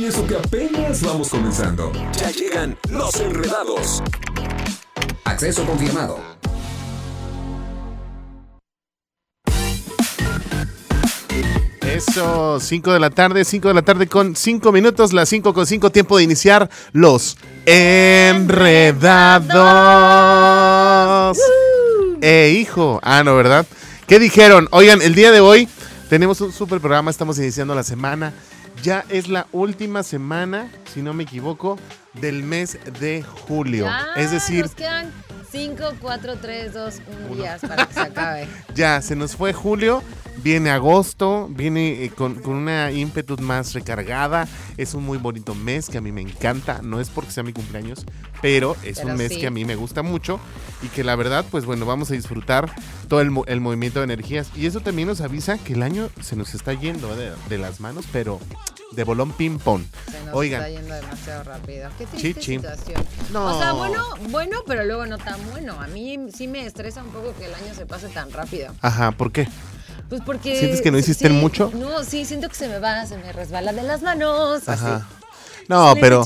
Y eso que apenas vamos comenzando. Ya llegan los enredados. Acceso confirmado. Eso, 5 de la tarde, 5 de la tarde con 5 minutos, las 5 con 5, tiempo de iniciar los enredados. Eh, hijo. Ah, no, ¿verdad? ¿Qué dijeron? Oigan, el día de hoy tenemos un super programa, estamos iniciando la semana. Ya es la última semana, si no me equivoco, del mes de julio. Ya, es decir, Nos quedan 5, 4, 3, 2, 1 días para que se acabe. ya se nos fue julio, viene agosto, viene eh, con, con una ímpetu más recargada. Es un muy bonito mes que a mí me encanta. No es porque sea mi cumpleaños, pero es Pero un mes sí. que a mí me gusta mucho y que la verdad, pues bueno, vamos a disfrutar todo el, mo- el movimiento de energías. Y eso también nos avisa que el año se nos está yendo de, de las manos, pero de bolón ping-pong. Se nos Oigan. está yendo demasiado rápido. Qué triste Chichi. situación. No. O sea, bueno, bueno, pero luego no tan bueno. A mí sí me estresa un poco que el año se pase tan rápido. Ajá, ¿por qué? Pues porque... ¿Sientes que no hiciste sí, mucho? No, sí, siento que se me va, se me resbala de las manos. Ajá. Así. No, pero...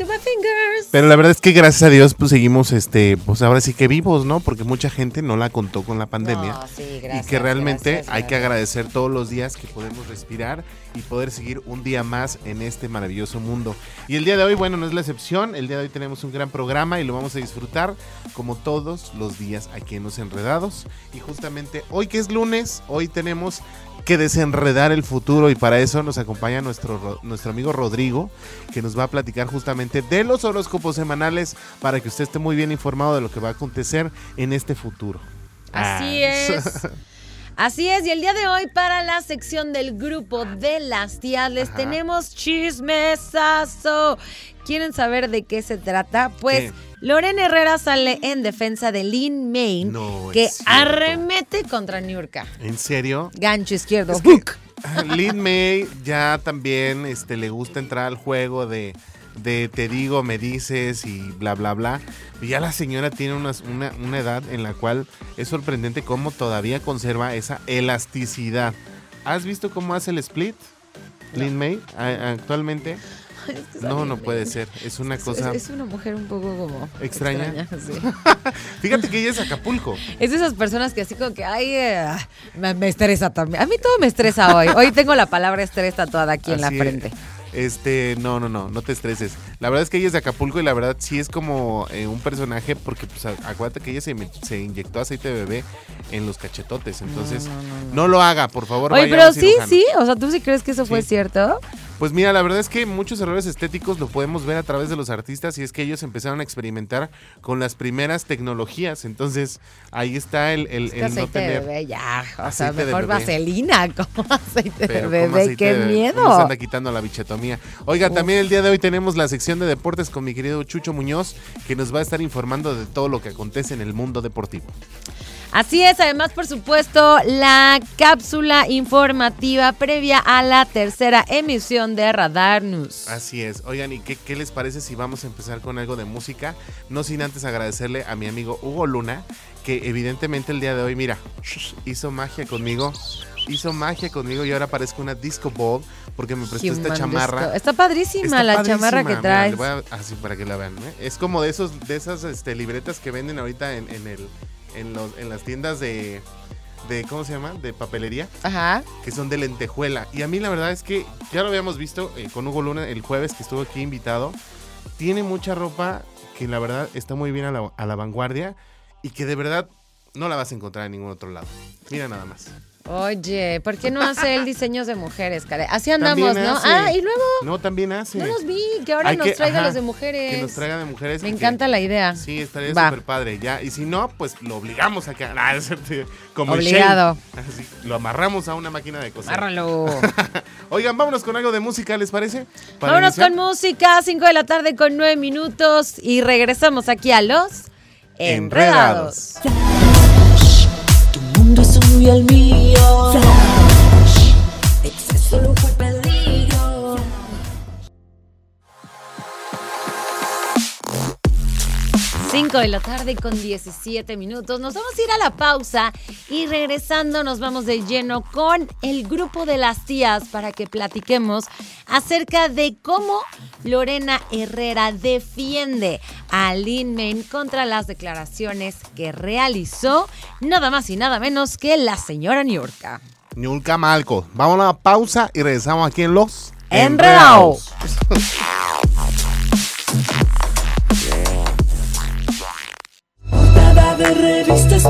Pero la verdad es que gracias a Dios pues seguimos este pues ahora sí que vivos, ¿no? Porque mucha gente no la contó con la pandemia. No, sí, y gracias, que realmente gracias, hay que agradecer todos los días que podemos respirar y poder seguir un día más en este maravilloso mundo. Y el día de hoy, bueno, no es la excepción. El día de hoy tenemos un gran programa y lo vamos a disfrutar como todos los días aquí en Los Enredados. Y justamente hoy que es lunes, hoy tenemos que desenredar el futuro y para eso nos acompaña nuestro, Ro- nuestro amigo Rodrigo que nos va a platicar justamente de los horóscopos semanales para que usted esté muy bien informado de lo que va a acontecer en este futuro. Así Ah. es. Así es, y el día de hoy para la sección del grupo de las tías les Ajá. tenemos chismesazo. ¿Quieren saber de qué se trata? Pues ¿Qué? Lorena Herrera sale en defensa de Lynn Main, No, que arremete contra Niurka. ¿En serio? Gancho izquierdo. Es que- hook. Lin May ya también este, le gusta entrar al juego de, de te digo, me dices y bla, bla, bla. Y ya la señora tiene unas- una, una edad en la cual es sorprendente cómo todavía conserva esa elasticidad. ¿Has visto cómo hace el split? Lin May, actualmente. Es que esa No, no puede ser. Es una cosa. Es, una mujer un poco como. ¿Extraña? sí. Fíjate que ella es Acapulco. Es de esas personas que así como que, ay, eh, me, me estresa también. A mí todo me estresa hoy. Hoy tengo la palabra estrés tatuada aquí en la es. Este, no, no, no, no te estreses. La verdad es que ella es de Acapulco y la verdad sí es como eh, un personaje porque pues acuérdate que ella se, inyectó aceite de bebé en los cachetotes, entonces no, lo haga, por favor. Oye, pero sí, sí. O sea, ¿tú sí crees que eso fue cierto? Pues mira, la verdad es que muchos errores estéticos lo podemos ver a través de los artistas y es que ellos empezaron a experimentar con las primeras tecnologías, entonces ahí está el, no aceite de tener... bebé, ya. O sea, mejor vaselina como aceite de Pero bebé. aceite ¡Qué de bebé, miedo! Nos anda quitando la bichetomía. Oiga, también el día de hoy tenemos la sección de deportes con mi querido Chucho Muñoz, que nos va a estar informando de todo lo que acontece en el mundo deportivo. Así es, además, por supuesto, la cápsula informativa previa a la tercera emisión de Radar News. Así es. Oigan, ¿y qué, qué les parece si vamos a empezar con algo de música? No sin antes agradecerle a mi amigo Hugo Luna, que evidentemente el día de hoy, mira, hizo magia conmigo. Hizo magia conmigo y ahora parezco una disco ball porque me prestó esta chamarra. Disco. Está padrísima Está la padrísima, chamarra que traes. voy a- así para que la vean. ¿eh? Es como de esos, de esas este, libretas que venden ahorita en, en el, en, los, en las tiendas de, de, ¿cómo se llama? De papelería, Ajá. que son de lentejuela. Y a mí la verdad es que ya lo habíamos visto eh, con Hugo Luna el jueves que estuvo aquí invitado. Tiene mucha ropa que la verdad está muy bien a la, a la vanguardia y que de verdad no la vas a encontrar en ningún otro lado. Mira nada más. Oye, ¿por qué no hace él diseños de mujeres, Care? Así andamos, ¿no? hace. Ah, y luego No, también hace. no los vi, que ahora Hay nos que- traiga ajá, los de mujeres. Que nos traiga de mujeres. Me que- encanta la idea. Sí, estaría súper padre, ya. Y si no, pues lo obligamos a que... Ah, como Obligado. Así, lo amarramos a una máquina de coser. Agárralo. Oigan, vámonos con algo de música, ¿les parece? Para Vámonos iniciar. con música, 5 de la tarde con 9 minutos y regresamos aquí a los Enredados. Tu uno y el mío. 5 de la tarde con 17 minutos. Nos vamos a ir a la pausa y regresando nos vamos de lleno con el grupo de las tías para que platiquemos acerca de cómo Lorena Herrera defiende a Lin Main contra las declaraciones que realizó nada más y nada menos que la señora Niurka. Niurka Malco. Vamos a la pausa y regresamos aquí en Los Enredados. Portada de revistas,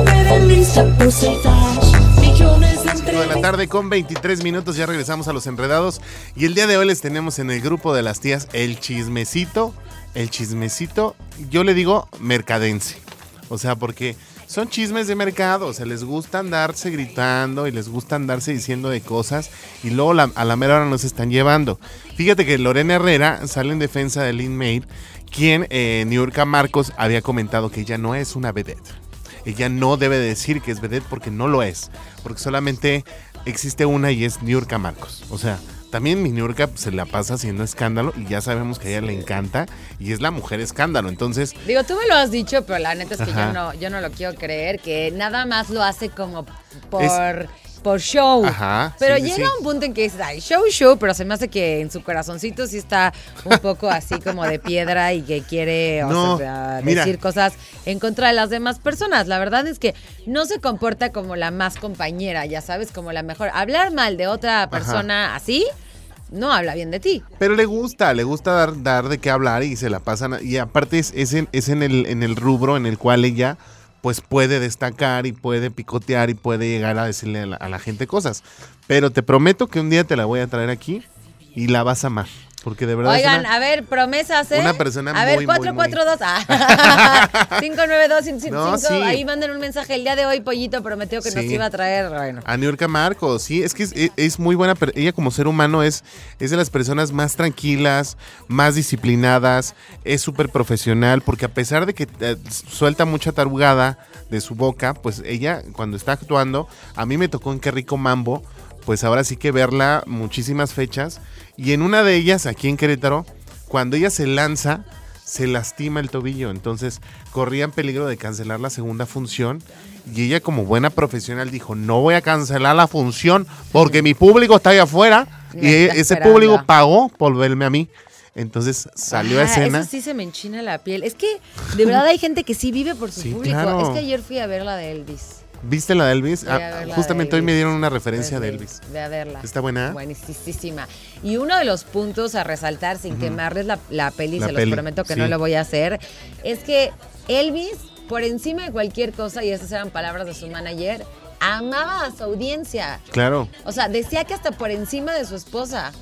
lista puse dash. Millones de 5 de la tarde con 23 minutos, ya regresamos a los enredados y el día de hoy les tenemos en el grupo de las tías el chismecito, el chismecito, yo le digo mercadense, o sea, porque son chismes de mercado, o sea, les gusta andarse gritando y les gusta andarse diciendo de cosas y luego la- a la mera hora nos están llevando. Fíjate que Lorena Herrera sale en defensa de Lynn May, quien eh, Niurka Marcos había comentado que ella no es una vedette ella no debe decir que es vedette porque no lo es. Porque solamente existe una y es Niurka Marcos. O sea, también mi Niurka se la pasa haciendo escándalo y ya sabemos que a ella le encanta y es la mujer escándalo. Entonces, Digo, tú me lo has dicho, pero la neta es que Ajá. yo no, yo no lo quiero creer, que nada más lo hace como por, por show. Ajá, Pero sí, llega sí. un punto en que dices, ay, show, show, pero se me hace que en su corazoncito sí está un poco así como de piedra y que quiere o No, sea, mira. decir cosas en contra de las demás personas. La verdad es que no se comporta como la más compañera, ya sabes, como la mejor. Hablar mal de otra persona así, no habla bien de ti. pero le gusta, le gusta dar, dar de qué hablar y se la pasan. Y aparte es, es en, es en el, en el rubro en el cual ella pues puede destacar y puede picotear y puede llegar a decirle a la, gente cosas. Pero te prometo que un día te la voy a traer aquí y la vas a amar. Porque de verdad es Oigan, una- a ver, promesas, ¿eh? una persona A ver, muy, muy, 442. Ah. 592 No, sí. Ahí manden un mensaje. El día de hoy, Pollito prometió que nos iba a traer. Bueno. A Niurka Marcos, sí, es que es, es- es muy buena, ella como ser humano es, es de las personas más tranquilas, más disciplinadas, es súper profesional, porque a pesar de que eh, suelta mucha tarugada de su boca, pues ella cuando está actuando, a mí me tocó en Qué Rico Mambo, pues ahora sí que verla muchísimas fechas, y en una de ellas, aquí en Querétaro, cuando ella se lanza, se lastima el tobillo, entonces corría en peligro de cancelar la segunda función y ella como buena profesional dijo, no voy a cancelar la función porque mi público está allá afuera y Me está ese esperando. público pagó por verme a mí. Entonces salió a Ah, escena. Eso sí se me enchina la piel. Es que de verdad hay gente que sí vive por su Sí, público. claro. Es que ayer fui a ver la de Elvis. ¿Viste la de Elvis? Ah, justamente de hoy me dieron una referencia de Elvis. Ve a verla. ¿Está buena? Buenísima. Y uno de los puntos a resaltar, sin quemarles la, la peli, La se peli, los prometo que sí. no lo voy a hacer, es que Elvis, por encima de cualquier cosa, y esas eran palabras de su manager, amaba a su audiencia. Claro. O sea, decía que hasta por encima de su esposa.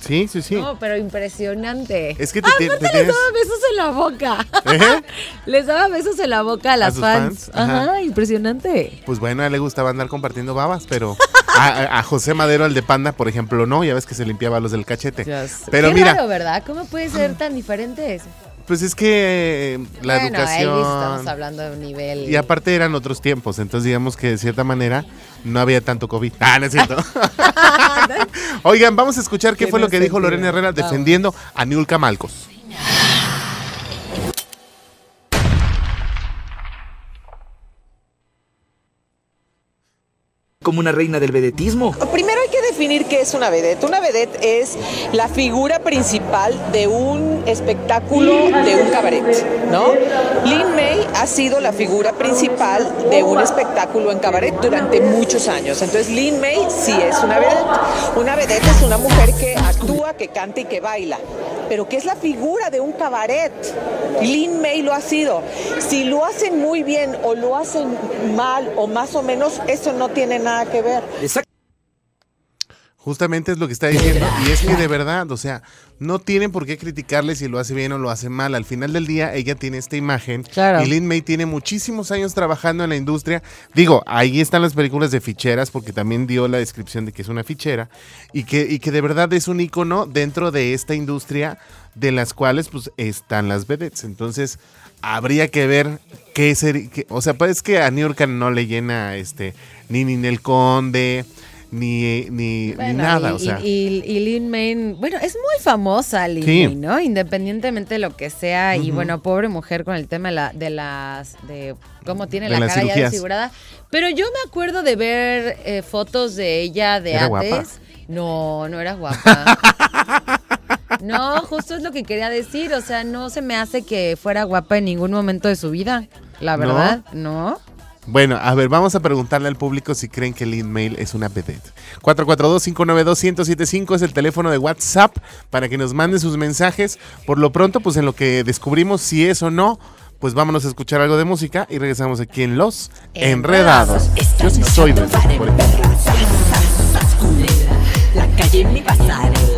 Sí, sí, sí. No, pero impresionante. Es que te- te- Aparte te les daba besos en la boca. ¿Eh? les daba besos en la boca a las sus fans. fans? Ajá. Ajá, impresionante. Pues bueno, a él le gustaba andar compartiendo babas, pero a José Madero, el de Panda, por ejemplo, no. Ya ves que se limpiaba los del cachete. Pero Qué mira, raro, ¿verdad? ¿Cómo puede ser tan diferente eso? Pues es que eh, la bueno, educación... Elvis estamos hablando de un nivel. Y aparte eran otros tiempos, entonces digamos que de cierta manera no había tanto COVID. Ah, no es cierto. Oigan, vamos a escuchar qué Qué fue lo que dijo. Lorena Herrera Vamos. defendiendo a Niulka Malcos. como una reina del vedetismo. Primero definir qué es una vedette. Una vedette es la figura principal de un espectáculo de un cabaret, ¿no? Lin May ha sido la figura principal de un espectáculo en cabaret durante muchos años. Entonces Lin May sí es una vedette. Una vedette es una mujer que actúa, que canta y que baila. Pero ¿qué es la figura de un cabaret? Lin May lo ha sido. Si lo hacen muy bien o lo hacen mal o más o menos, eso no tiene nada que ver. Justamente es lo que está diciendo. Y es que de verdad, o sea, no tienen por qué criticarle si lo hace bien o lo hace mal. Al final del día, ella tiene esta imagen. Claro. Y Lin May tiene muchísimos años trabajando en la industria. Digo, ahí están las películas de ficheras, porque también dio la descripción de que es una fichera. Y que, y que de verdad es un icono dentro de esta industria, de las cuales, pues, están las vedettes. Entonces, habría que ver qué sería. o sea, pues es que a New York no le llena este, ni Ninel Conde. Ni, ni, nada, y, o sea. y, y- y Lin Main, bueno, es muy famosa Lin Sí. Main, ¿no? Independientemente de lo que sea. Y bueno, pobre mujer con el tema de, la, de las. de cómo tiene De la cara ya cirugías. desfigurada. Pero yo me acuerdo de ver eh, fotos de ella de Era antes. guapa. No, no era guapa. No, justo es lo que quería decir. O sea, no se me hace que fuera guapa en ningún momento de su vida. La ¿No? verdad, ¿no? Bueno, a ver, vamos a preguntarle al público si creen que Lin Mail es una vedette. 442-592-1075 es el teléfono de WhatsApp para que nos manden sus mensajes. Por lo pronto, pues en lo que descubrimos si es o no, pues vámonos a escuchar algo de música y regresamos aquí en Los Enredados. Yo sí soy de esos, por ejemplo. La calle en mi pasarela.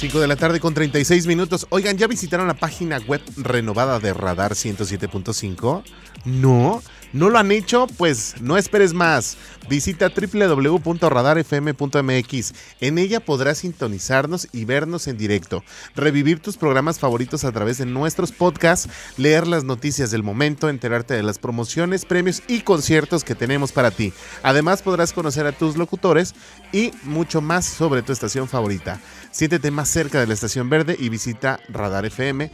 5 de la tarde con 36 minutos. Oigan, ¿ya visitaron la página web renovada de Radar 107.5? No, no lo han hecho, pues no esperes más. Visita www.radarfm.mx. En ella podrás sintonizarnos y vernos en directo, revivir tus programas favoritos a través de nuestros podcasts, leer las noticias del momento, enterarte de las promociones, premios y conciertos que tenemos para ti. Además podrás conocer a tus locutores y mucho más sobre tu estación favorita. Siéntete más cerca de la estación verde y visita radarfm.mx,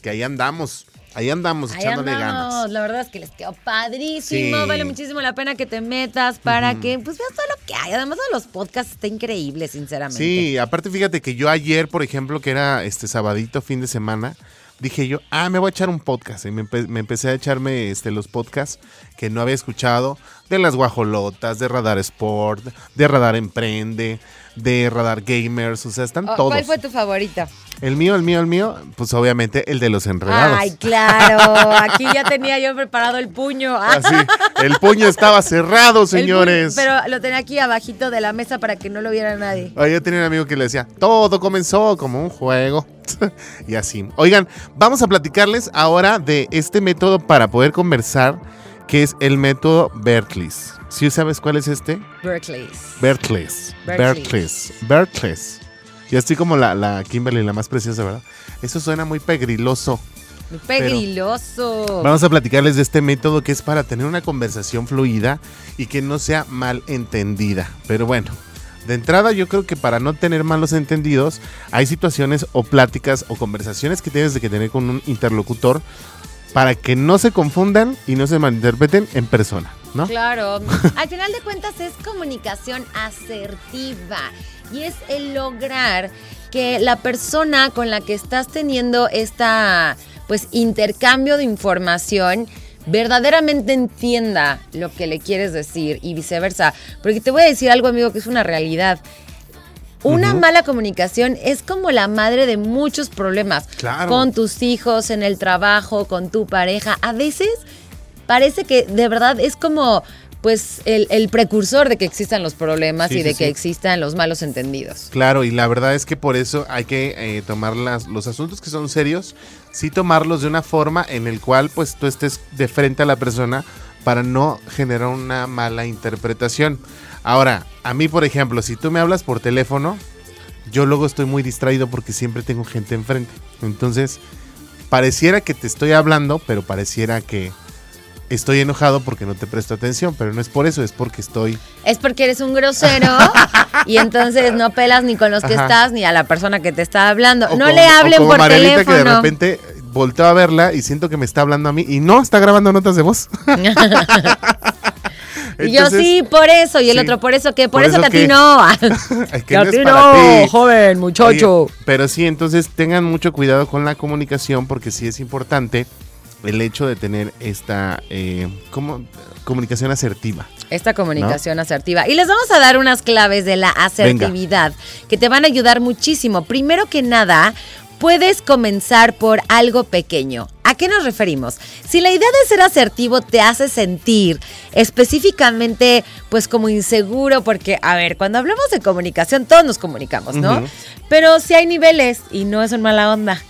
que ahí andamos. Ahí andamos Ahí echándole andamos. ganas. La verdad es que les quedó padrísimo. Sí. Vale muchísimo la pena que te metas para que pues veas todo lo que hay. Además de los podcasts está increíble, sinceramente. Sí, aparte fíjate que yo ayer, por ejemplo, que era este sabadito, fin de semana, dije yo, ah, me voy a echar un podcast. Y me, empe- me empecé a echarme este, los podcasts que no había escuchado, de las guajolotas, de Radar Sport, de Radar Emprende, de Radar Gamers, o sea, están Oh, todos. ¿Cuál fue tu favorita? El mío, el mío, el mío, pues obviamente el de los enredados. Ay, claro. Aquí ya tenía yo preparado el puño. Así, el puño estaba cerrado, puño, señores. pero lo tenía aquí abajito de la mesa para que no lo viera nadie. Ay, yo tenía un amigo que le decía, todo comenzó como un juego. y así. Oigan, vamos a platicarles ahora de este método para poder conversar, que es el método Berkeley. ¿Sí sabes cuál es este? Berkeley. Berkeley. Berkeley. Berkeley. Ya estoy como la, la Kimberly, la más preciosa, ¿verdad? Eso suena muy pegriloso. Muy pegriloso. Vamos a platicarles de este método que es para tener una conversación fluida y que no sea mal entendida. Pero bueno, de entrada yo creo que para no tener malos entendidos, hay situaciones o pláticas o conversaciones que tienes de que tener con un interlocutor para que no se confundan y no se malinterpreten en persona, ¿no? Claro. Al final de cuentas es comunicación asertiva y es el lograr que la persona con la que estás teniendo esta pues intercambio de información verdaderamente entienda lo que le quieres decir y viceversa. Porque te voy a decir algo, amigo, que es una realidad. Una mala comunicación es como la madre de muchos problemas. Claro. Con tus hijos, en el trabajo, con tu pareja. A veces parece que de verdad es como pues el, el precursor de que existan los problemas Sí, y de sí, que sí. existan los malos entendidos. Claro, y la verdad es que por eso hay que eh, tomar las, los asuntos que son serios, sí tomarlos de una forma en el cual pues tú estés de frente a la persona para no generar una mala interpretación. Ahora, a mí por ejemplo, si tú me hablas por teléfono, yo luego estoy muy distraído porque siempre tengo gente enfrente. Entonces, pareciera que te estoy hablando, pero pareciera que estoy enojado porque no te presto atención, pero no es por eso, es porque estoy Es porque eres un grosero y entonces no pelas ni con los que Ajá. estás ni a la persona que te está hablando. O no como- le o hablen como por Marielita teléfono. que de repente volteo a verla y siento que me está hablando a mí y no está grabando notas de voz. y yo sí, por eso. Y el sí. otro, por eso que, por, ¿Por eso, eso que a ti qué? no. es que a no ti es para no, joven, muchacho. Oye, pero sí, entonces tengan mucho cuidado con la comunicación porque sí es importante el hecho de tener esta eh, como, comunicación asertiva. Esta comunicación asertiva. Y les vamos a dar unas claves de la asertividad que te van a ayudar muchísimo. Primero que nada, puedes comenzar por algo pequeño. ¿A qué nos referimos? Si la idea de ser asertivo te hace sentir específicamente pues como inseguro, porque a ver, cuando hablamos de comunicación todos nos comunicamos, ¿no? Pero si hay niveles y no es en mala onda.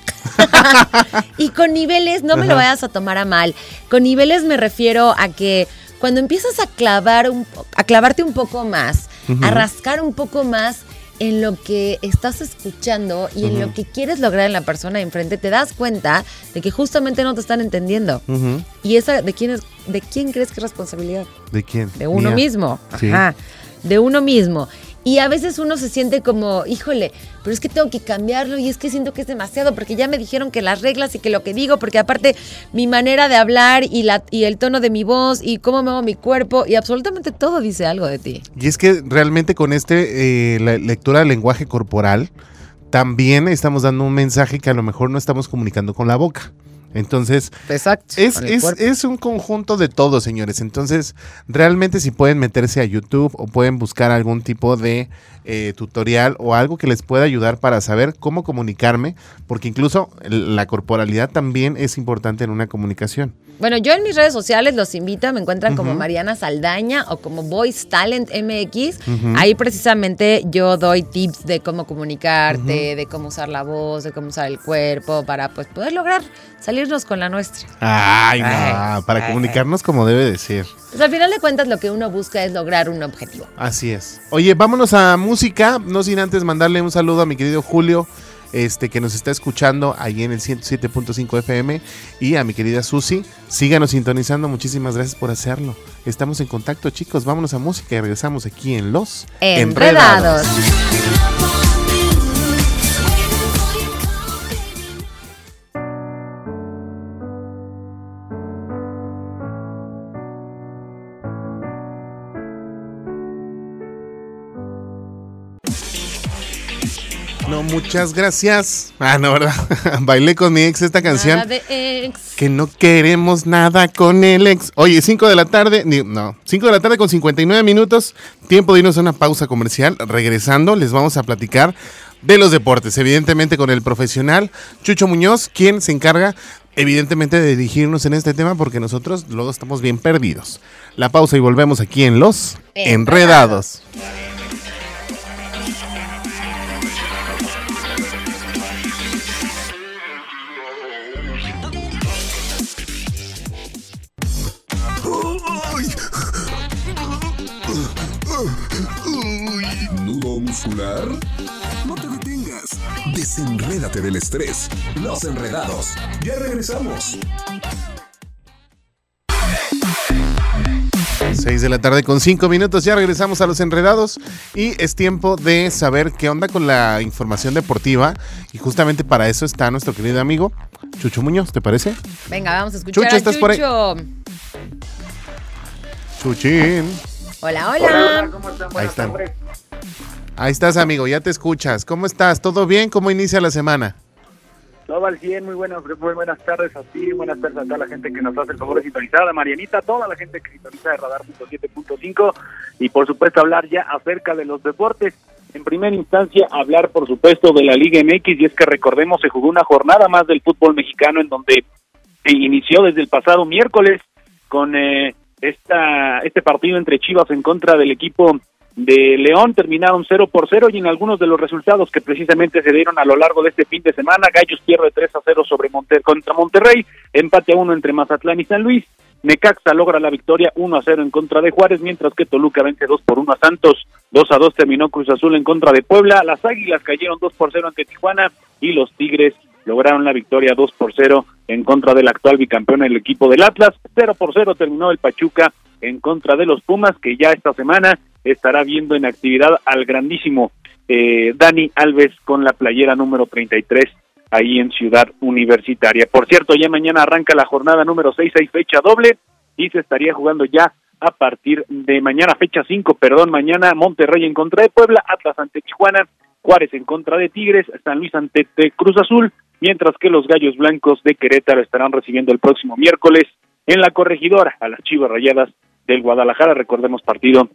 y con niveles, no me lo vayas a tomar a mal. Con niveles me refiero a que cuando empiezas a clavar un, a clavarte un poco más, a rascar un poco más en lo que estás escuchando y en lo que quieres lograr en la persona de enfrente, te das cuenta de que justamente no te están entendiendo. Y esa de quién es, de quién crees que es responsabilidad? ¿De quién? De uno Mía. mismo. Sí. Ajá. De uno mismo. Y a veces uno se siente como, híjole, pero es que tengo que cambiarlo y es que siento que es demasiado porque ya me dijeron que las reglas y que lo que digo, porque aparte mi manera de hablar y, la, y el tono de mi voz y cómo me hago mi cuerpo y absolutamente todo dice algo de ti. Y es que realmente con este, eh, la lectura del lenguaje corporal, también estamos dando un mensaje que a lo mejor no estamos comunicando con la boca. Entonces, Exacto. es, es, es un conjunto de todo, señores. Entonces, realmente si pueden meterse a YouTube o pueden buscar algún tipo de eh, tutorial o algo que les pueda ayudar para saber cómo comunicarme, porque incluso la corporalidad también es importante en una comunicación. Bueno, yo en mis redes sociales los invito, me encuentran como. Mariana Saldaña o como Voice Talent MX. Ahí precisamente yo doy tips de cómo comunicarte, de cómo usar la voz, de cómo usar el cuerpo para pues poder lograr salirnos con la nuestra. Ay, no, Ay, para ay, comunicarnos como debe de ser. Pues al final de cuentas lo que uno busca es lograr un objetivo. Así es. Oye, vámonos a música, no sin antes mandarle un saludo a mi querido Julio, este que nos está escuchando ahí en el 107.5 FM y a mi querida Susi. Síganos sintonizando, muchísimas gracias por hacerlo. Estamos en contacto, chicos. Vámonos a música y regresamos aquí en Los Enredados. No, muchas gracias. Ah, no, ¿verdad? Bailé con mi ex esta canción. Nada de ex. Que no queremos nada con el ex. Oye, 5 de la tarde, no, 5 de la tarde con 59 minutos. Tiempo de irnos a una pausa comercial. Regresando, les vamos a platicar de los deportes, evidentemente con el profesional Chucho Muñoz, quien se encarga, evidentemente, de dirigirnos en este tema porque nosotros luego estamos bien perdidos. La pausa y volvemos aquí en Los Enredados. Enredados. No te detengas. Desenrédate del estrés. Los enredados. Ya regresamos. 6 de la tarde con 5 minutos, ya regresamos a los enredados y es tiempo de saber qué onda con la información deportiva y justamente para eso está nuestro querido amigo Chucho Muñoz, ¿te parece? Venga, vamos a escuchar Chucho, a ¿estás por ahí? Chucho. Chuchín. Hola, hola. Ahí están. Ahí estás, amigo, ya te escuchas. ¿Cómo estás? ¿Todo bien? ¿Cómo inicia la semana? Todo al 100, muy buenas, muy buenas tardes a ti, buenas tardes a toda la gente que nos hace el favor de sintonizar, a Marianita, toda la gente que sintoniza de Radar 7.5 y por supuesto hablar ya acerca de los deportes. En primera instancia, hablar por supuesto de la Liga MX y es que recordemos se jugó una jornada más del fútbol mexicano en donde eh, inició desde el pasado miércoles con eh, esta este partido entre Chivas en contra del equipo de León terminaron 0 por 0 y en algunos de los resultados que precisamente se dieron a lo largo de este fin de semana, Gallos pierde 3 a 0 sobre Monter contra Monterrey, empate a 1 entre Mazatlán y San Luis, Necaxa logra la victoria 1 a 0 en contra de Juárez, mientras que Toluca vence 2 por 1 a Santos, 2 a 2 terminó Cruz Azul en contra de Puebla, las Águilas cayeron 2 por 0 ante Tijuana y los Tigres lograron la victoria 2 por 0 en contra del actual bicampeón el equipo del Atlas, 0 por 0 terminó el Pachuca en contra de los Pumas, que ya esta semana estará viendo en actividad al grandísimo eh, Dani Alves con la playera número 33 ahí en Ciudad Universitaria. Por cierto, ya mañana arranca la jornada número 6, hay fecha doble y se estaría jugando ya a partir de mañana, fecha 5, perdón, mañana Monterrey en contra de Puebla, Atlas ante Tijuana, Juárez en contra de Tigres, San Luis ante Cruz Azul, mientras que los Gallos Blancos de Querétaro estarán recibiendo el próximo miércoles en la corregidora a las Chivas Rayadas del Guadalajara, recordemos partido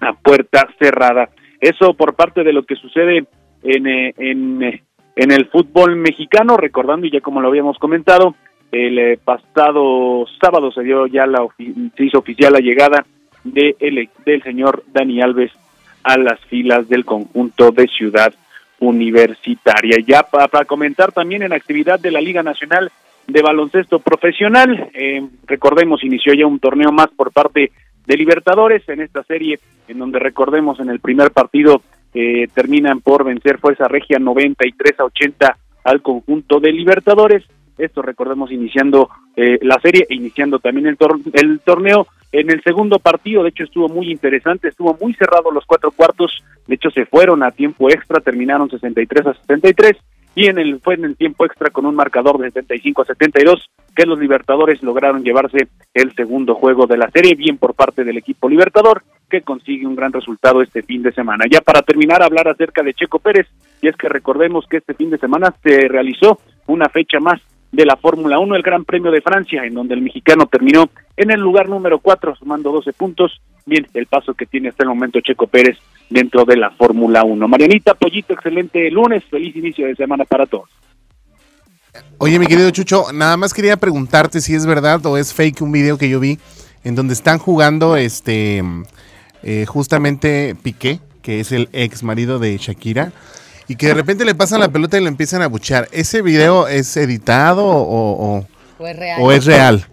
a puerta cerrada. Eso por parte de lo que sucede en, eh, en, eh, en el fútbol mexicano, recordando, y ya como lo habíamos comentado, el eh, pasado sábado se dio ya la se hizo oficial la llegada de el- del señor Dani Alves a las filas del conjunto de Ciudad Universitaria. Ya pa- para comentar también en actividad de la Liga Nacional de Baloncesto Profesional, eh, recordemos, inició ya un torneo más por parte de Libertadores en esta serie, en donde recordemos en el primer partido eh, terminan por vencer Fuerza Regia 93 a 80 al conjunto de Libertadores. Esto recordemos iniciando eh, la serie e iniciando también el, tor- el torneo. En el segundo partido, de hecho, estuvo muy interesante, estuvo muy cerrado los cuatro cuartos, De hecho, se fueron a tiempo extra, terminaron 63 a 63 y en el fue en el tiempo extra con un marcador de 75 a 72 que los Libertadores lograron llevarse el segundo juego de la serie, bien por parte del equipo Libertador que consigue un gran resultado este fin de semana. Ya para terminar, hablar acerca de Checo Pérez, y es que recordemos que este fin de semana se realizó una fecha más de la Fórmula 1, el Gran Premio de Francia, en donde el mexicano terminó en el lugar número 4, sumando 12 puntos. Bien, el paso que tiene hasta el momento Checo Pérez dentro de la Fórmula 1. Marianita, Pollito, excelente lunes, feliz inicio de semana para todos. Oye, mi querido Chucho, nada más quería preguntarte si es verdad o es fake un video que yo vi en donde están jugando este eh, justamente Piqué, que es el ex marido de Shakira, y que de repente le pasan la pelota y le empiezan a buchar. ¿Ese video es editado o, o- ¿O es real? o es real?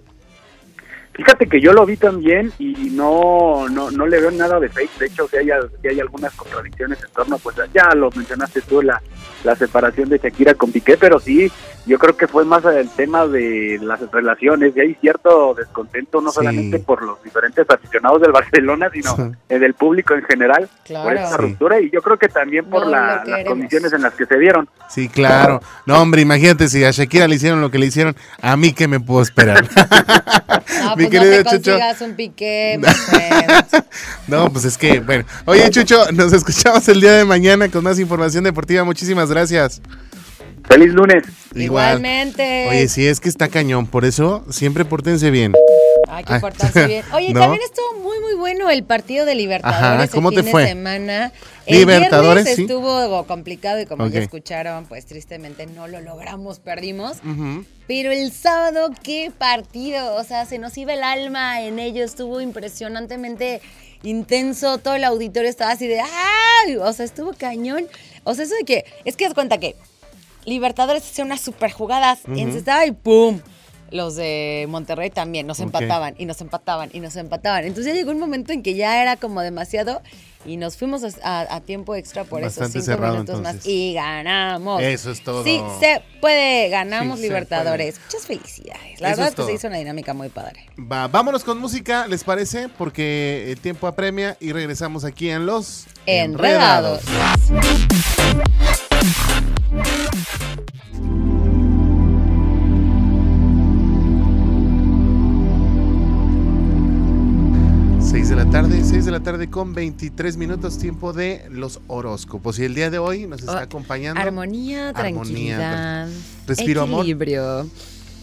Fíjate que yo lo vi también y no no, no le veo nada de fake. De hecho, si hay, si hay algunas contradicciones en torno, pues ya lo mencionaste tú, la, la separación de Shakira con Piqué, pero sí, yo creo que fue más el tema de las relaciones y hay cierto descontento, no Sí. solamente por los diferentes aficionados del Barcelona, sino Sí. eh, del público en general Claro. por esta Sí. ruptura y yo creo que también por No la- las condiciones en las que se dieron. Sí, claro. No, hombre, imagínate si a Shakira le hicieron lo que le hicieron, a mí que me puedo esperar. No, Mi pues no querido te Chucho. consigas un piqué. No, pues es que, bueno. Oye, Chucho, nos escuchamos el día de mañana con más información deportiva. Muchísimas gracias. Feliz lunes. Igual. Igualmente. Oye, sí, es que está cañón. Por eso, siempre pórtense bien. Hay que Ay. portarse bien. Oye, ¿No? también estuvo muy, muy bueno el partido de Libertadores Ajá, el ¿cómo te fin fue? de semana. El Libertadores, sí. estuvo complicado y como ya Ok. escucharon, pues tristemente no lo logramos, perdimos. Pero el sábado, qué partido. O sea, se nos iba el alma en ello. Estuvo impresionantemente intenso. Todo el auditorio estaba así de ¡ay! O sea, estuvo cañón. O sea, eso de que. Es que das cuenta que Libertadores hacía unas super jugadas. Ujú. encestaba y ¡pum! Los de Monterrey también nos empataban y nos empataban y nos empataban. Entonces ya llegó un momento en que ya era como demasiado y nos fuimos a, a- a tiempo extra por esos cinco cerrado, minutos más y ganamos. Eso es todo. Sí, se puede. Ganamos Sí, Libertadores. Muchas felicidades. La Eso verdad es que todo. se hizo una dinámica muy padre. Va, vámonos con música, ¿les parece? Porque el tiempo apremia y regresamos aquí en Los Enredados. De la tarde, 6 de la tarde con 23 minutos tiempo de los horóscopos. Y el día de hoy nos está Oh, acompañando. Armonía, Armonía, tranquilidad. Respiro amor. equilibrio.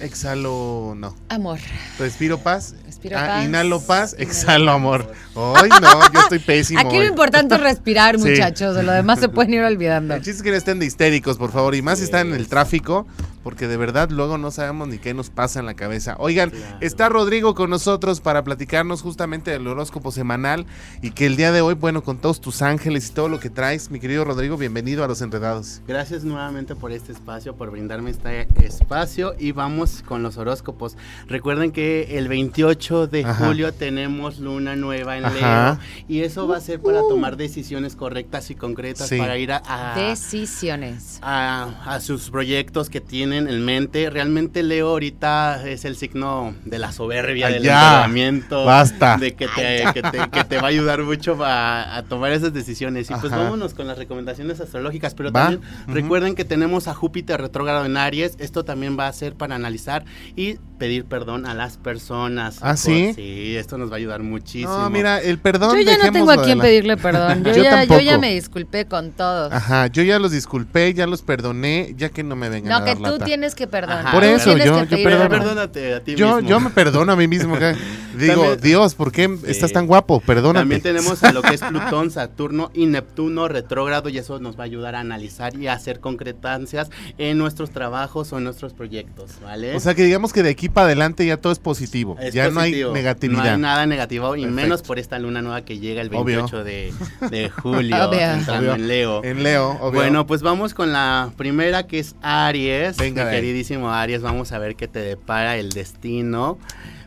Exhalo, no. Amor. Respiro paz. Respiro Ah, paz, Inhalo paz, inhalo exhalo amor. Ay, no, yo estoy pésimo. Aquí lo importante es respirar, Sí. muchachos. De lo demás se pueden ir olvidando. El chiste es que no estén de histéricos, por favor. Y más si están en el tráfico, porque de verdad luego no sabemos ni qué nos pasa en la cabeza. Oigan, está Rodrigo con nosotros para platicarnos justamente del horóscopo semanal y que el día de hoy, bueno, con todos tus ángeles y todo lo que traes, mi querido Rodrigo, bienvenido a Los Enredados. Gracias nuevamente por este espacio, por brindarme este espacio y vamos con los horóscopos. Recuerden que el 28 de Ajá. julio tenemos luna nueva en Ajá. Leo y eso va a ser para tomar decisiones correctas y concretas Sí. para ir a, a- Decisiones. a- a sus proyectos que tienen en mente. Realmente Leo ahorita es el signo de la soberbia, Ay, del ya. empoderamiento, Basta. de que te, que te- que te va a ayudar mucho a, a tomar esas decisiones. Y pues vámonos con las recomendaciones astrológicas, pero Va. también recuerden que tenemos a Júpiter retrógrado en Aries. Esto también va a ser para analizar y pedir perdón a las personas. ¿Ah, sí? Sí, esto nos va a ayudar muchísimo. No, mira, el perdón. Yo ya no tengo a quién la- pedirle perdón. Yo, Yo ya, yo ya me disculpé con todos. Ajá, yo ya los disculpé, ya los perdoné, ya que no me vengan a No, que dar tú lata. tienes que perdonar. Ajá. Por eso, tienes yo- que yo perdono. Perdónate a ti Yo, mismo. yo me perdono a mí mismo. que Digo, También- Dios, ¿por qué estás tan guapo? Perdónate. También tenemos a lo que es Plutón, Saturno y Neptuno retrógrado y eso nos va a ayudar a analizar y a hacer concretancias en nuestros trabajos o en nuestros proyectos, ¿vale? O sea que digamos que de aquí para adelante ya todo es positivo. Es ya positivo. no hay negatividad. No hay nada negativo y Perfecto. menos por esta luna nueva que llega el Obvio. 28 de, de julio, Obvio. entrando Obvio. en Leo. En Leo, obvio. Bueno, pues vamos con la primera que es Aries. Venga Mi queridísimo Aries, vamos a ver qué te depara el destino.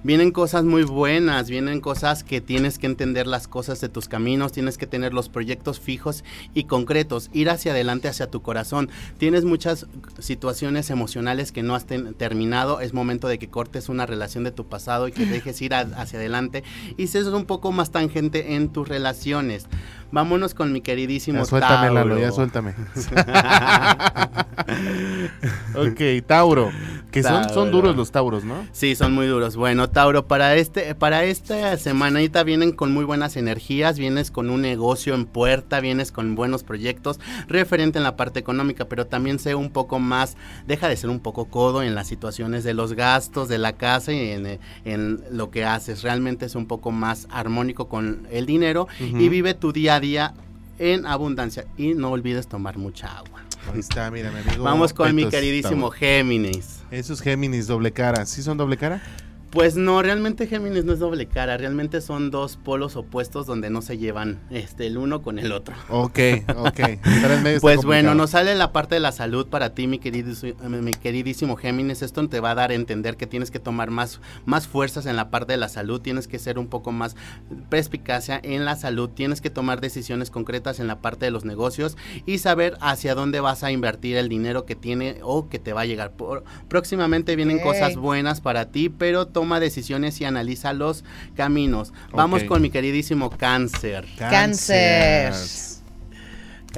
Vienen cosas muy buenas, vienen cosas que tienes que entender las cosas de tus caminos, tienes que tener los proyectos fijos y concretos, ir hacia adelante, hacia tu corazón. Tienes muchas situaciones emocionales que no has ten- terminado, es momento de que cortes una relación de tu pasado y que dejes ir a- hacia adelante y seas un poco más tangente en tus relaciones. Vámonos con mi queridísimo Ya suéltame, Lalo, Tauro. ya suéltame. ok, Tauro. Que son, son duros los Tauros, ¿no? Sí, son muy duros. Bueno, Tauro, para este, para esta semanita vienen con muy buenas energías, vienes con un negocio en puerta, vienes con buenos proyectos referente en la parte económica, pero también sé un poco más, deja de ser un poco codo en las situaciones de los gastos de la casa y en, en lo que haces. Realmente es un poco más armónico con el dinero y vive tu día a día en abundancia y no olvides tomar mucha agua. Ahí está, mira, mi amigo. Vamos con mi queridísimo. Géminis. Esos Géminis doble cara. ¿Sí son doble cara? Pues no, realmente Géminis no es doble cara, realmente son dos polos opuestos donde no se llevan este el uno con el otro. Ok, ok. Pues bueno, nos sale la parte de la salud para ti, mi, queridísimo Géminis. Esto te va a dar a entender que tienes que tomar más, más fuerzas en la parte de la salud, tienes que ser un poco más perspicacia en la salud, tienes que tomar decisiones concretas en la parte de los negocios y saber hacia dónde vas a invertir el dinero que tiene o que te va a llegar. Por- próximamente vienen cosas buenas para ti, pero toma decisiones y analiza los caminos. Vamos con mi queridísimo Cáncer. Cáncer.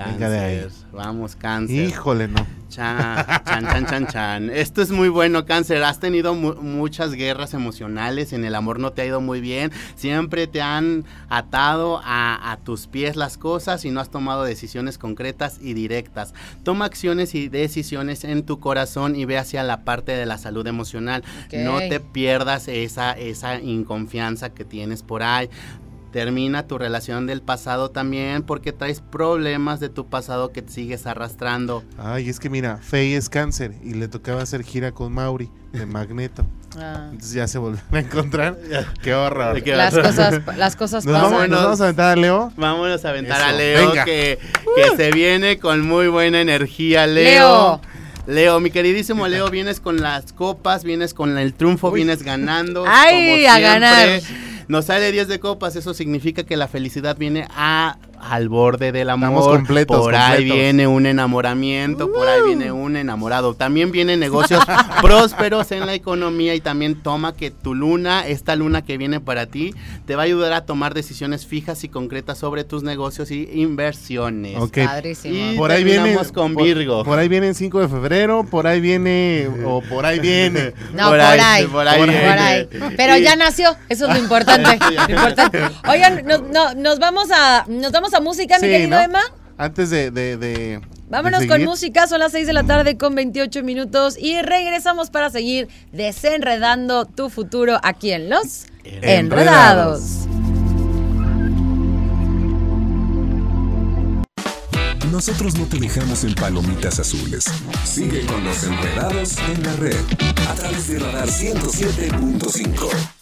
Venga de ahí. Cáncer. Vamos, Cáncer. Híjole, no. Chan, chan, chan, chan, chan. Esto es muy bueno, Cáncer. Has tenido mu- muchas guerras emocionales. En el amor no te ha ido muy bien. Siempre te han atado a, a tus pies las cosas y no has tomado decisiones concretas y directas. Toma acciones y decisiones en tu corazón y ve hacia la parte de la salud emocional. No te pierdas esa, esa inconfianza que tienes por ahí. Termina tu relación del pasado también porque traes problemas de tu pasado que te sigues arrastrando. Ay, es que mira, Faye es cáncer y le tocaba hacer gira con Mauri de Magneto. Ah. Entonces ya se volvieron a encontrar. Qué horror. Qué Las cosas, las cosas Nos vamos, pasan. nos vamos a aventar a Leo. Vámonos a aventar Eso, a Leo venga. que, que se viene con muy buena energía, Leo. Leo. Leo, mi queridísimo Leo, vienes con las copas, vienes con el triunfo, Uy. vienes ganando. Ay, como a siempre. ganar. Nos sale 10 de copas, eso significa que la felicidad viene a, al borde del amor. Estamos completos, Por ahí viene un enamoramiento, por ahí viene un enamorado. También vienen negocios prósperos en la economía y también toma que tu luna, esta luna que viene para ti, te va a ayudar a tomar decisiones fijas y concretas sobre tus negocios y inversiones. Ok. Padrísimo. Y Por ahí viene. con por- Virgo. Por, ahí viene el 5 de febrero, por ahí viene. O por ahí viene. No, por, ahí, por por ahí ahí. viene. Pero Y- ya nació, eso es lo importante. lo importante. Oigan, no- no- nos vamos a nos vamos a música, mi Sí, querido ¿no? Emma. Antes de. de, de- Vámonos de con música, son las 6 de la tarde con 28 minutos y regresamos para seguir desenredando tu futuro aquí en Los Enredados. Enredados. Nosotros no te dejamos en palomitas azules. Sigue con los enredados en la red a través de Radar 107.5.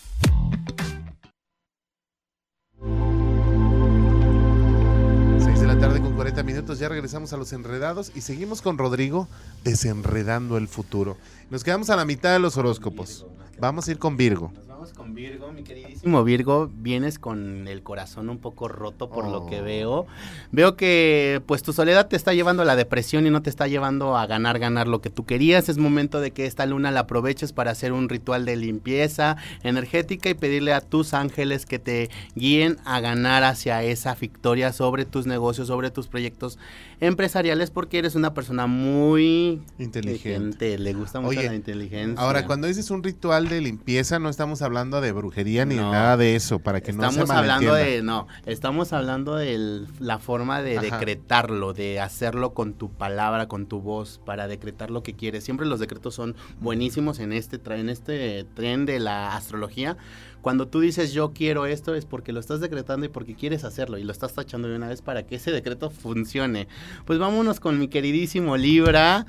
minutos, ya regresamos a los enredados y seguimos con Rodrigo desenredando el futuro. Nos quedamos a la mitad de los horóscopos. Vamos a ir con Virgo. Vamos con Virgo, mi queridísimo Virgo. Vienes con el corazón un poco roto por lo que Oh. veo. Veo que pues tu soledad te está llevando a la depresión y no te está llevando a ganar, ganar lo que tú querías. Es momento de que esta luna la aproveches para hacer un ritual de limpieza energética y pedirle a tus ángeles que te guíen a ganar hacia esa victoria sobre tus negocios, sobre tus proyectos empresariales, porque eres una persona muy Inteligente. Le gusta mucho Oye, la inteligencia. Ahora, cuando dices un ritual de limpieza, no estamos hablando de brujería ni No. nada de eso, para que no se Estamos hablando de, no, estamos hablando de la forma de Ajá. decretarlo, de hacerlo con tu palabra, con tu voz, para decretar lo que quieres. Siempre los decretos son buenísimos en este, en este tren de la astrología. Cuando tú dices yo quiero esto es porque lo estás decretando y porque quieres hacerlo y lo estás tachando de una vez para que ese decreto funcione. Pues vámonos con mi queridísimo Libra.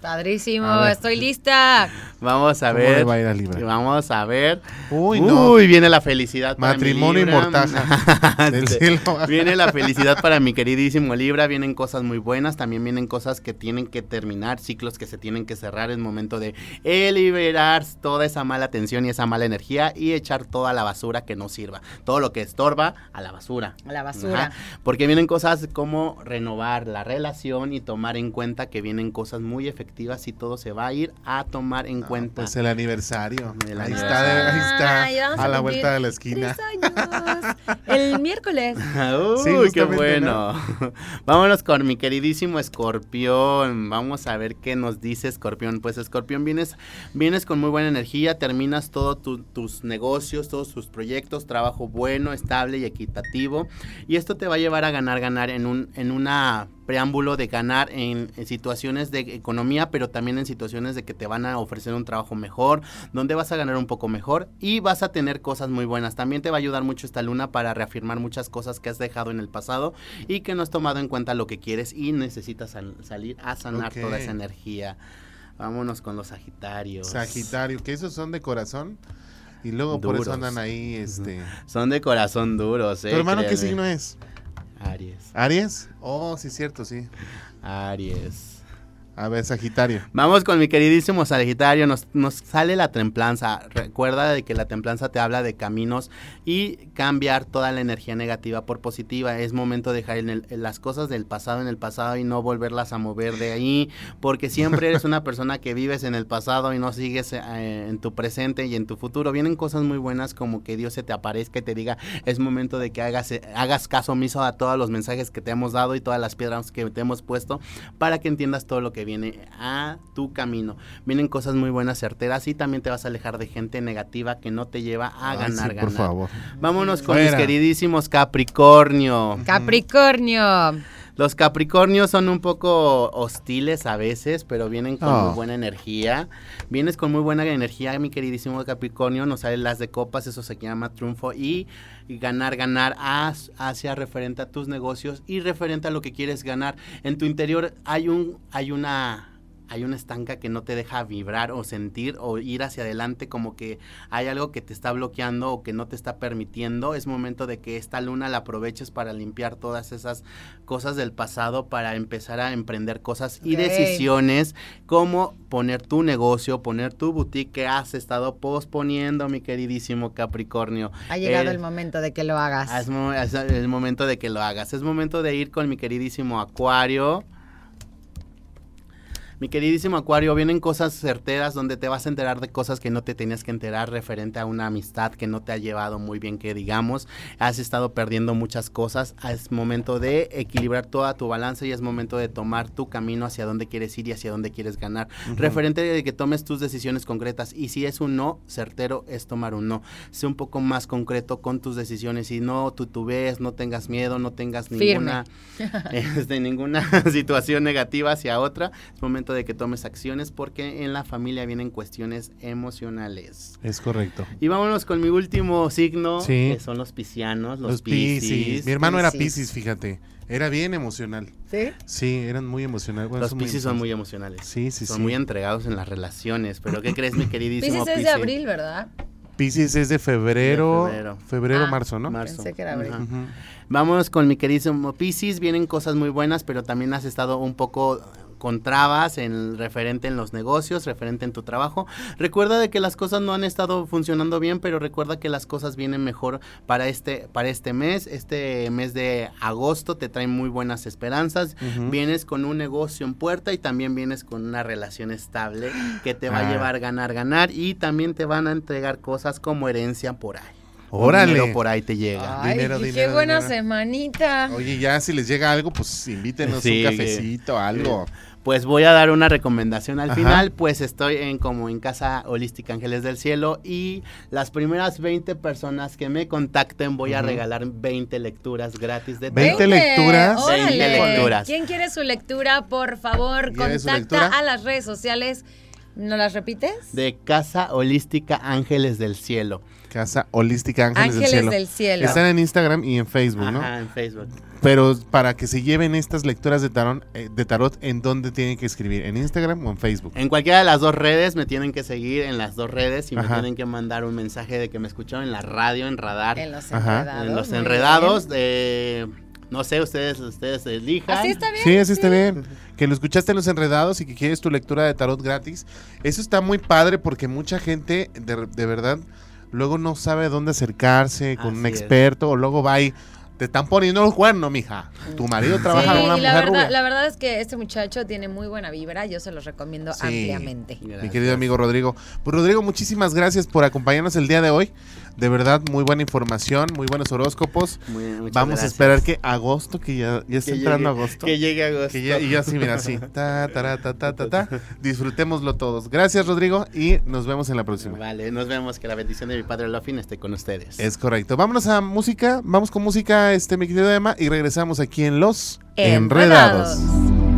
Padrísimo, estoy lista. Vamos a ¿Cómo le ver. va a ir a Libra? Vamos a ver. Uy, no. Uy, viene la felicidad. para mi Matrimonio y Libra. mortaja del cielo. Viene la felicidad para mi queridísimo Libra, vienen cosas muy buenas, también vienen cosas que tienen que terminar, ciclos que se tienen que cerrar, es momento de liberar toda esa mala tensión y esa mala energía y echar toda la basura que no sirva, todo lo que estorba a la basura. A la basura. Ajá, porque vienen cosas como renovar la relación y tomar en cuenta que vienen cosas muy efectivas y todo se va a ir a tomar en cuenta. Pues el aniversario. El ahí, está, ahí está, a la vuelta de la esquina. tres años. El miércoles. Uy, Sí, qué bueno. Vámonos con mi queridísimo Escorpión. Vamos a ver qué nos dice Escorpión. Pues Escorpión, vienes, vienes con muy buena energía, terminas todos tus negocios, todos tus proyectos, trabajo bueno, estable y equitativo. Y esto te va a llevar a ganar, ganar en un, en una preámbulo de ganar en, en situaciones de economía, pero también en situaciones de que te van a ofrecer un trabajo mejor, donde vas a ganar un poco mejor y vas a tener cosas muy buenas. También te va a ayudar mucho esta luna para reafirmar muchas cosas que has dejado en el pasado y que no has tomado en cuenta lo que quieres y necesitas sal- salir a sanar toda esa energía. Vámonos con los Sagitarios. Sagitario, que esos son de corazón. Y luego por eso andan ahí, este. Son de corazón duros, ¿eh? ¿Tu hermano qué signo es? Aries. ¿Aries? Oh, sí, cierto, sí. Aries. A ver, Sagitario. Vamos con mi queridísimo Sagitario, nos, nos sale la templanza. Recuerda de que la templanza te habla de caminos y cambiar toda la energía negativa por positiva. Es momento de dejar en el- las cosas del pasado en el pasado y no volverlas a mover de ahí, porque siempre eres una persona que vives en el pasado y no sigues eh, en tu presente y en tu futuro. Vienen cosas muy buenas como que Dios se te aparezca y te diga, es momento de que hagas, hagas caso omiso a todos los mensajes que te hemos dado y todas las piedras que te hemos puesto para que entiendas todo lo que viene a tu camino. Vienen cosas muy buenas, certeras y también te vas a alejar de gente negativa que no te lleva a Ay, ganar, sí, ganar. por favor. Vámonos con Fuera. mis queridísimos Capricornio. Capricornio. Los Capricornios son un poco hostiles a veces, pero vienen con Oh. muy buena energía. Vienes con muy buena energía, mi queridísimo Capricornio. Nos salen las de copas, eso se llama triunfo. Y, y ganar, ganar as- hacia referente a tus negocios y referente a lo que quieres ganar. En tu interior hay un, hay una. Hay una estanca que no te deja vibrar o sentir o ir hacia adelante como que hay algo que te está bloqueando o que no te está permitiendo. Es momento de que esta luna la aproveches para limpiar todas esas cosas del pasado para empezar a emprender cosas y decisiones como poner tu negocio, poner tu boutique que has estado posponiendo, mi queridísimo Capricornio. Ha llegado Eh, el momento de que lo hagas. Es, es el momento de que lo hagas. Es momento de ir con mi queridísimo Acuario. Mi queridísimo Acuario, vienen cosas certeras donde te vas a enterar de cosas que no te tenías que enterar referente a una amistad que no te ha llevado muy bien, que digamos, has estado perdiendo muchas cosas. Es momento de equilibrar toda tu balance y es momento de tomar tu camino hacia dónde quieres ir y hacia dónde quieres ganar. Referente de que tomes tus decisiones concretas y si es un no, certero es tomar un no. Sé un poco más concreto con tus decisiones y no tutubees, no tengas miedo, no tengas Firme. ninguna este, ninguna situación negativa hacia otra. Es momento de que tomes acciones porque en la familia vienen cuestiones emocionales. Es correcto. Y vámonos con mi último signo, Sí. que son los piscianos, los, Los piscis. Piscis. Mi hermano era Piscis. Piscis, fíjate. Era bien emocional. ¿Sí? Sí, eran muy emocionales. Bueno, Los piscis son muy emocionales. Sí, sí, son sí. muy entregados en las relaciones. Pero ¿qué crees, mi queridísimo Pisces es de Piscis? abril, ¿verdad? Piscis es de febrero. De febrero. Febrero, Ah, marzo, ¿no? Marzo. Pensé que era abril. Ajá. Ujú. Vámonos con mi queridísimo Piscis. Vienen cosas muy buenas, pero también has estado un poco con trabas en referente en los negocios, referente en tu trabajo. Recuerda de que las cosas no han estado funcionando bien, pero recuerda que las cosas vienen mejor para este para este mes. Este mes de agosto te trae muy buenas esperanzas. Vienes con un negocio en puerta y también vienes con una relación estable que te va Ah. a llevar a ganar ganar y también te van a entregar cosas como herencia por ahí. Órale. dinero por ahí te llega. Ay, Dinero, qué dinero, buena dinero. semanita. Oye, ya si les llega algo, pues invítenos Sí, un cafecito, algo. Pues voy a dar una recomendación al Ajá. final, pues estoy en como en Casa Holística Ángeles del Cielo y las primeras 20 personas que me contacten voy a regalar 20 lecturas gratis de 20 tarot. lecturas. órale. 20 lecturas. ¿Quién quiere su lectura? Por favor, ¿Quiere su contacta a las redes sociales. ¿No las repites? de Casa Holística Ángeles del Cielo. Casa Holística Ángeles, Ángeles del Cielo. del Cielo. Están en Instagram y en Facebook, ¿no? Ajá, en Facebook. Pero para que se lleven estas lecturas de tarot, eh, de tarot, ¿en dónde tienen que escribir? ¿En Instagram o en Facebook? En cualquiera de las dos redes me tienen que seguir en las dos redes y me tienen que mandar un mensaje de que me escucharon en la radio, en radar, En los Ajá. enredados. en los enredados. De, no sé, ustedes, ustedes elijan. Así está bien. Sí, así está bien. Que lo escuchaste en Los Enredados y que quieres tu lectura de tarot gratis. Eso está muy padre porque mucha gente, de, de verdad, luego no sabe dónde acercarse con un es. experto o luego va y te están poniendo los cuernos, mija. Tu marido trabaja Sí, con una y la mujer verdad, rubia. la verdad es que este muchacho tiene muy buena vibra. Yo se los recomiendo Sí. ampliamente. Mi querido amigo Rodrigo. Pues Rodrigo, muchísimas gracias por acompañarnos el día de hoy. De verdad, muy buena información, muy buenos horóscopos. Muy- Vamos gracias. a esperar que agosto, que ya, ya está Que entrando llegue- agosto. Que llegue agosto. Que ya- y así, mira, así. Ta, tara, ta, ta, ta, ta. Disfrutémoslo todos. Gracias, Rodrigo, y nos vemos en la próxima. Vale, nos vemos. Que la bendición de mi padre Lofin esté con ustedes. Es correcto. Vámonos a música. Vamos con música, este, mi querido Emma, y regresamos aquí en Los Enredados. Enredados.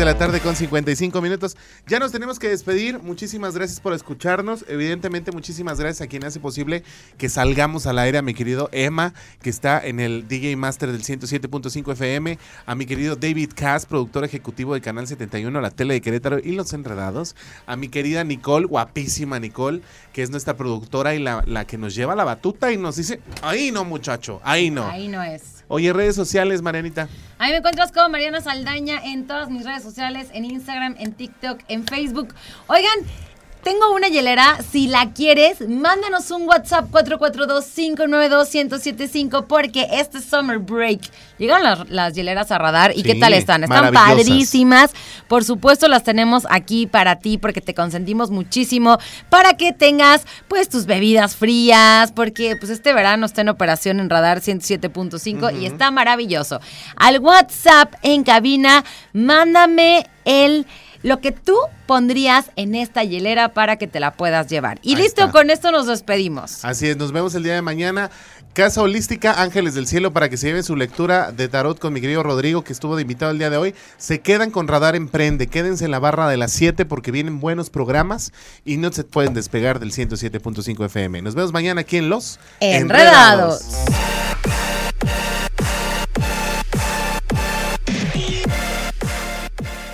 De la tarde con 55 minutos. Ya nos tenemos que despedir. Muchísimas gracias por escucharnos. Evidentemente, muchísimas gracias a quien hace posible que salgamos al aire, a mi querido Emma, que está en el DJ Master del 107.5 FM, a mi querido David Cass, productor ejecutivo de Canal 71, la tele de Querétaro y Los Enredados, a mi querida Nicole, guapísima Nicole, que es nuestra productora y la, la que nos lleva la batuta y nos dice, ahí no muchacho, ahí no. Ahí no es. Oye, redes sociales, Marianita. Ahí me encuentras como Mariana Saldaña en todas mis redes sociales, en Instagram, en TikTok, en Facebook. Oigan, tengo una hielera, si la quieres, mándanos un WhatsApp 442-592-1075 porque este Summer Break llegaron las, las hieleras a radar y Sí, qué tal están, están padrísimas. Por supuesto las tenemos aquí para ti porque te consentimos muchísimo para que tengas pues tus bebidas frías porque pues este verano está en operación en radar 107.5 y está maravilloso. Al WhatsApp en cabina, mándame el lo que tú pondrías en esta hielera para que te la puedas llevar. Y Ahí listo, está. con esto nos despedimos. Así es, nos vemos el día de mañana. Casa Holística Ángeles del Cielo para que se lleven su lectura de tarot con mi querido Rodrigo que estuvo de invitado el día de hoy. Se quedan con Radar Emprende, quédense en la barra de las 7 porque vienen buenos programas y no se pueden despegar del 107.5 FM. Nos vemos mañana aquí en Los Enredados.